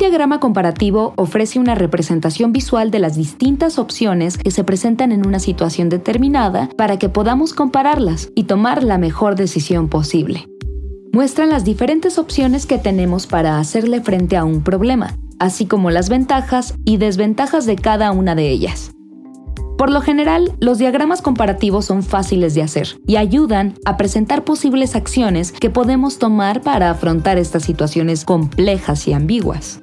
diagrama comparativo ofrece una representación visual de las distintas opciones que se presentan en una situación determinada para que podamos compararlas y tomar la mejor decisión posible. Muestran las diferentes opciones que tenemos para hacerle frente a un problema, así como las ventajas y desventajas de cada una de ellas. Por lo general, los diagramas comparativos son fáciles de hacer y ayudan a presentar posibles acciones que podemos tomar para afrontar estas situaciones complejas y ambiguas.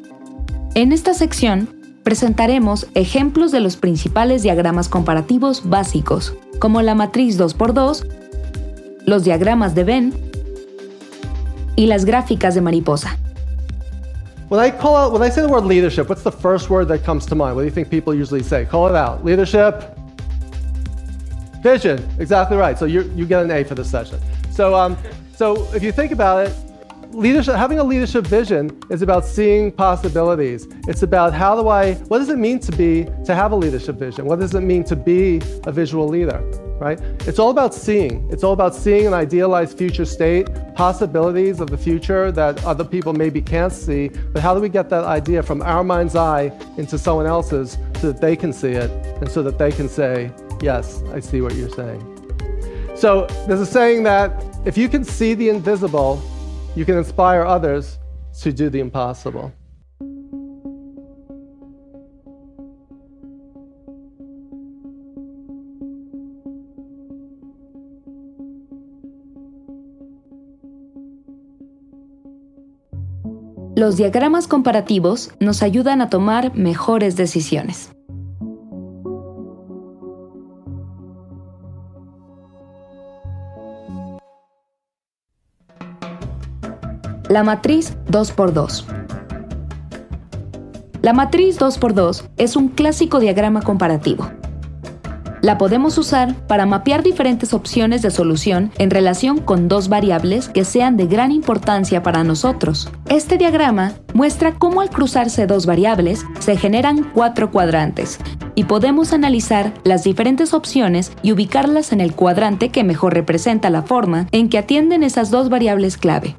En esta sección, presentaremos ejemplos de los principales diagramas comparativos básicos, como la matriz 2x2, los diagramas de Venn y las gráficas de mariposa. When I call out, when I say the word leadership, what's the first word that comes to mind? What do you think people usually say? Call it out. Leadership. Vision. Exactly right. So you you get an A for this session. So um, so if you think about it, leadership, having a leadership vision is about seeing possibilities. It's about how do I, what does it mean to be, to have a leadership vision? What does it mean to be a visual leader? right? It's all about seeing. It's all about seeing an idealized future state, possibilities of the future that other people maybe can't see. But how do we get that idea from our mind's eye into someone else's so that they can see it and so that they can say, Yes, I see what you're saying. So there's a saying that if you can see the invisible, you can inspire others to do the impossible. Los diagramas comparativos nos ayudan a tomar mejores decisiones. La matriz 2x2. La matriz 2x2 es un clásico diagrama comparativo. La podemos usar para mapear diferentes opciones de solución en relación con dos variables que sean de gran importancia para nosotros. Este diagrama muestra cómo al cruzarse dos variables se generan cuatro cuadrantes y podemos analizar las diferentes opciones y ubicarlas en el cuadrante que mejor representa la forma en que atienden esas dos variables clave.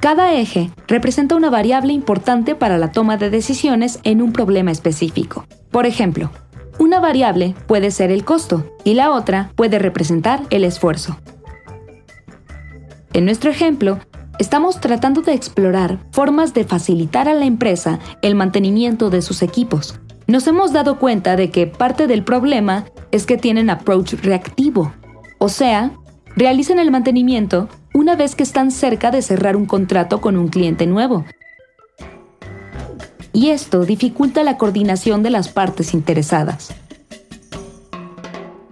Cada eje representa una variable importante para la toma de decisiones en un problema específico. Por ejemplo, una variable puede ser el costo y la otra puede representar el esfuerzo. En nuestro ejemplo, estamos tratando de explorar formas de facilitar a la empresa el mantenimiento de sus equipos. Nos hemos dado cuenta de que parte del problema es que tienen approach reactivo, o sea, realizan el mantenimiento una vez que están cerca de cerrar un contrato con un cliente nuevo y esto dificulta la coordinación de las partes interesadas.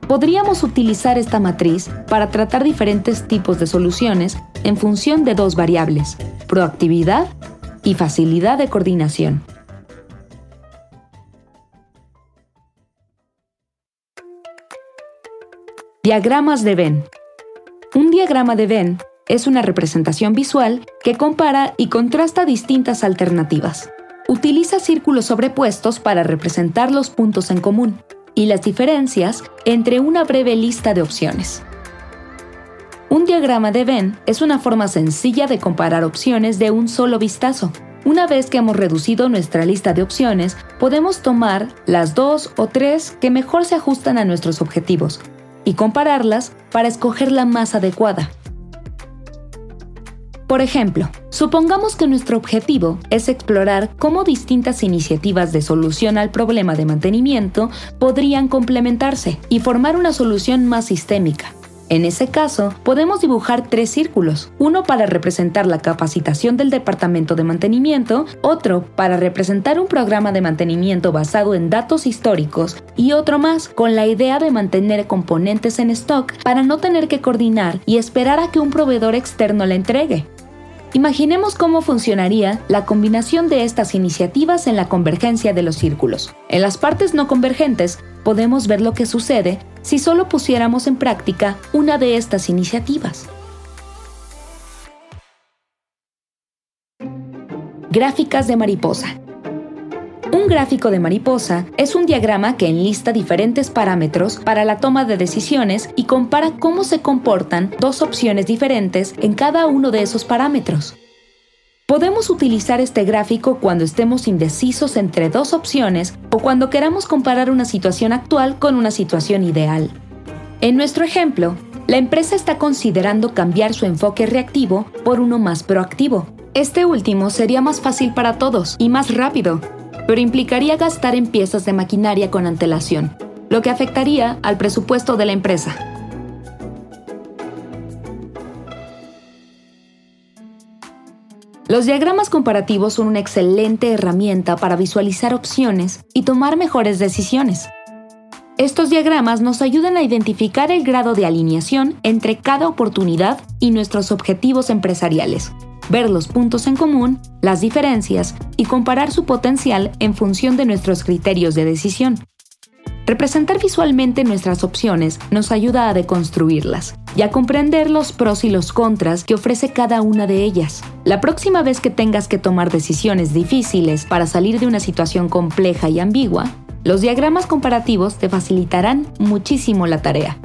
Podríamos utilizar esta matriz para tratar diferentes tipos de soluciones en función de dos variables, proactividad y facilidad de coordinación. Diagramas de Venn. Diagrama de Venn es una representación visual que compara y contrasta distintas alternativas. Utiliza círculos sobrepuestos para representar los puntos en común y las diferencias entre una breve lista de opciones. Un diagrama de Venn es una forma sencilla de comparar opciones de un solo vistazo. Una vez que hemos reducido nuestra lista de opciones, podemos tomar las dos o tres que mejor se ajustan a nuestros objetivos y compararlas para escoger la más adecuada. Por ejemplo, supongamos que nuestro objetivo es explorar cómo distintas iniciativas de solución al problema de mantenimiento podrían complementarse y formar una solución más sistémica. En ese caso, podemos dibujar tres círculos, uno para representar la capacitación del departamento de mantenimiento, otro para representar un programa de mantenimiento basado en datos históricos y otro más con la idea de mantener componentes en stock para no tener que coordinar y esperar a que un proveedor externo la entregue. Imaginemos cómo funcionaría la combinación de estas iniciativas en la convergencia de los círculos. En las partes no convergentes podemos ver lo que sucede si solo pusiéramos en práctica una de estas iniciativas. Gráficas de mariposa. Un gráfico de mariposa es un diagrama que enlista diferentes parámetros para la toma de decisiones y compara cómo se comportan dos opciones diferentes en cada uno de esos parámetros. Podemos utilizar este gráfico cuando estemos indecisos entre dos opciones o cuando queramos comparar una situación actual con una situación ideal. En nuestro ejemplo, la empresa está considerando cambiar su enfoque reactivo por uno más proactivo. Este último sería más fácil para todos y más rápido, pero implicaría gastar en piezas de maquinaria con antelación, lo que afectaría al presupuesto de la empresa. Los diagramas comparativos son una excelente herramienta para visualizar opciones y tomar mejores decisiones. Estos diagramas nos ayudan a identificar el grado de alineación entre cada oportunidad y nuestros objetivos empresariales, ver los puntos en común, las diferencias y comparar su potencial en función de nuestros criterios de decisión. Representar visualmente nuestras opciones nos ayuda a deconstruirlas y a comprender los pros y los contras que ofrece cada una de ellas. La próxima vez que tengas que tomar decisiones difíciles para salir de una situación compleja y ambigua, los diagramas comparativos te facilitarán muchísimo la tarea.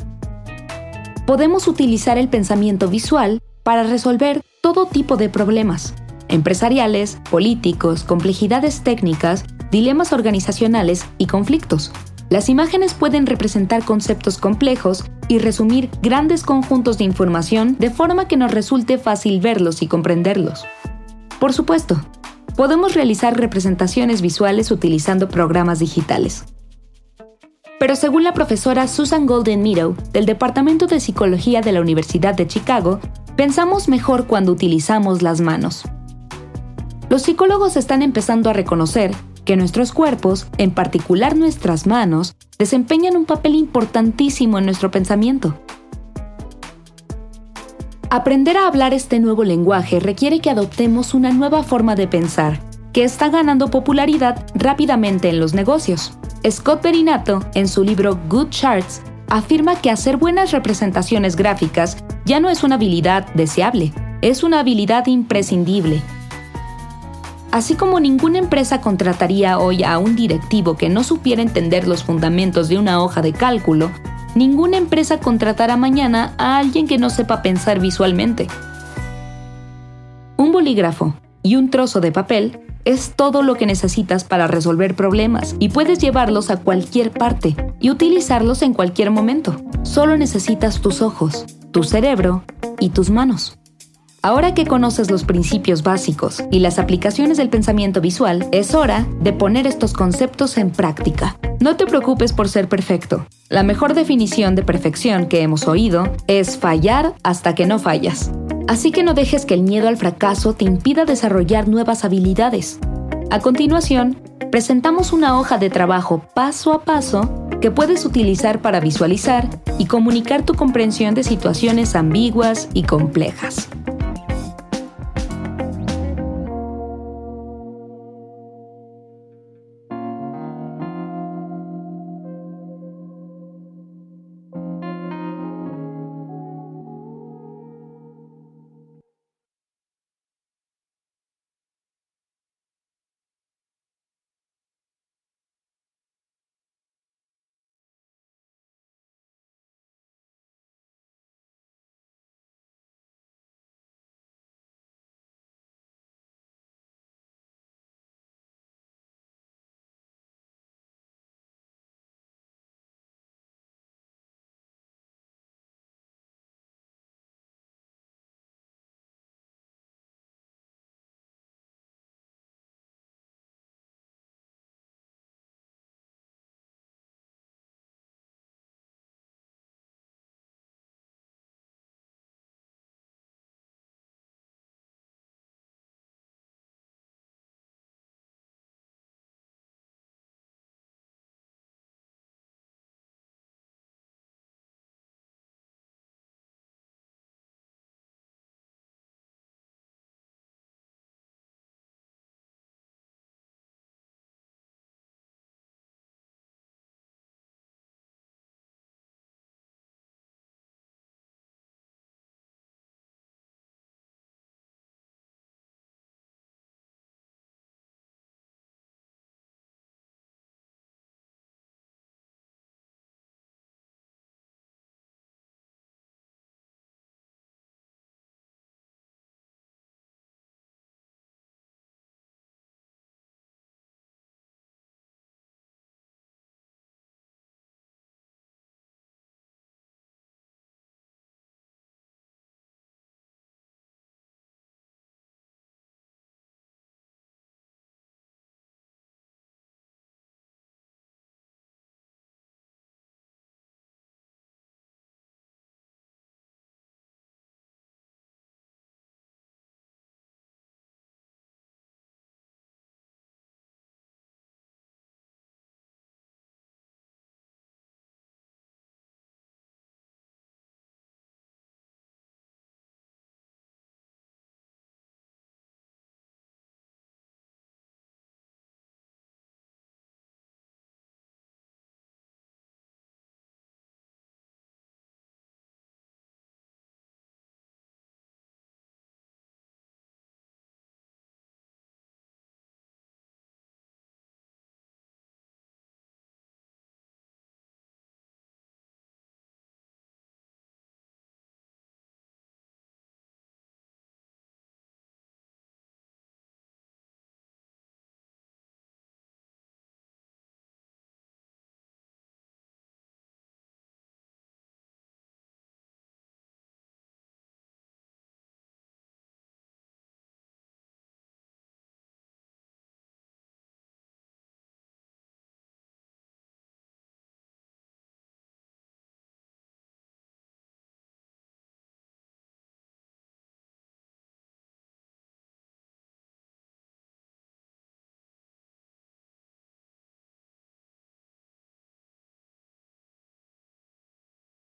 Podemos utilizar el pensamiento visual para resolver todo tipo de problemas, empresariales, políticos, complejidades técnicas, dilemas organizacionales y conflictos. Las imágenes pueden representar conceptos complejos y resumir grandes conjuntos de información de forma que nos resulte fácil verlos y comprenderlos. Por supuesto, podemos realizar representaciones visuales utilizando programas digitales. Pero según la profesora Susan Golden Meadow del Departamento de Psicología de la Universidad de Chicago, pensamos mejor cuando utilizamos las manos. Los psicólogos están empezando a reconocer que nuestros cuerpos, en particular nuestras manos, desempeñan un papel importantísimo en nuestro pensamiento. Aprender a hablar este nuevo lenguaje requiere que adoptemos una nueva forma de pensar, que está ganando popularidad rápidamente en los negocios. Scott Berinato, en su libro Good Charts, afirma que hacer buenas representaciones gráficas ya no es una habilidad deseable, es una habilidad imprescindible. Así como ninguna empresa contrataría hoy a un directivo que no supiera entender los fundamentos de una hoja de cálculo, ninguna empresa contratará mañana a alguien que no sepa pensar visualmente. Un bolígrafo y un trozo de papel es todo lo que necesitas para resolver problemas y puedes llevarlos a cualquier parte y utilizarlos en cualquier momento. Solo necesitas tus ojos, tu cerebro y tus manos. Ahora que conoces los principios básicos y las aplicaciones del pensamiento visual, es hora de poner estos conceptos en práctica. No te preocupes por ser perfecto. La mejor definición de perfección que hemos oído es fallar hasta que no fallas. Así que no dejes que el miedo al fracaso te impida desarrollar nuevas habilidades. A continuación, presentamos una hoja de trabajo paso a paso que puedes utilizar para visualizar y comunicar tu comprensión de situaciones ambiguas y complejas.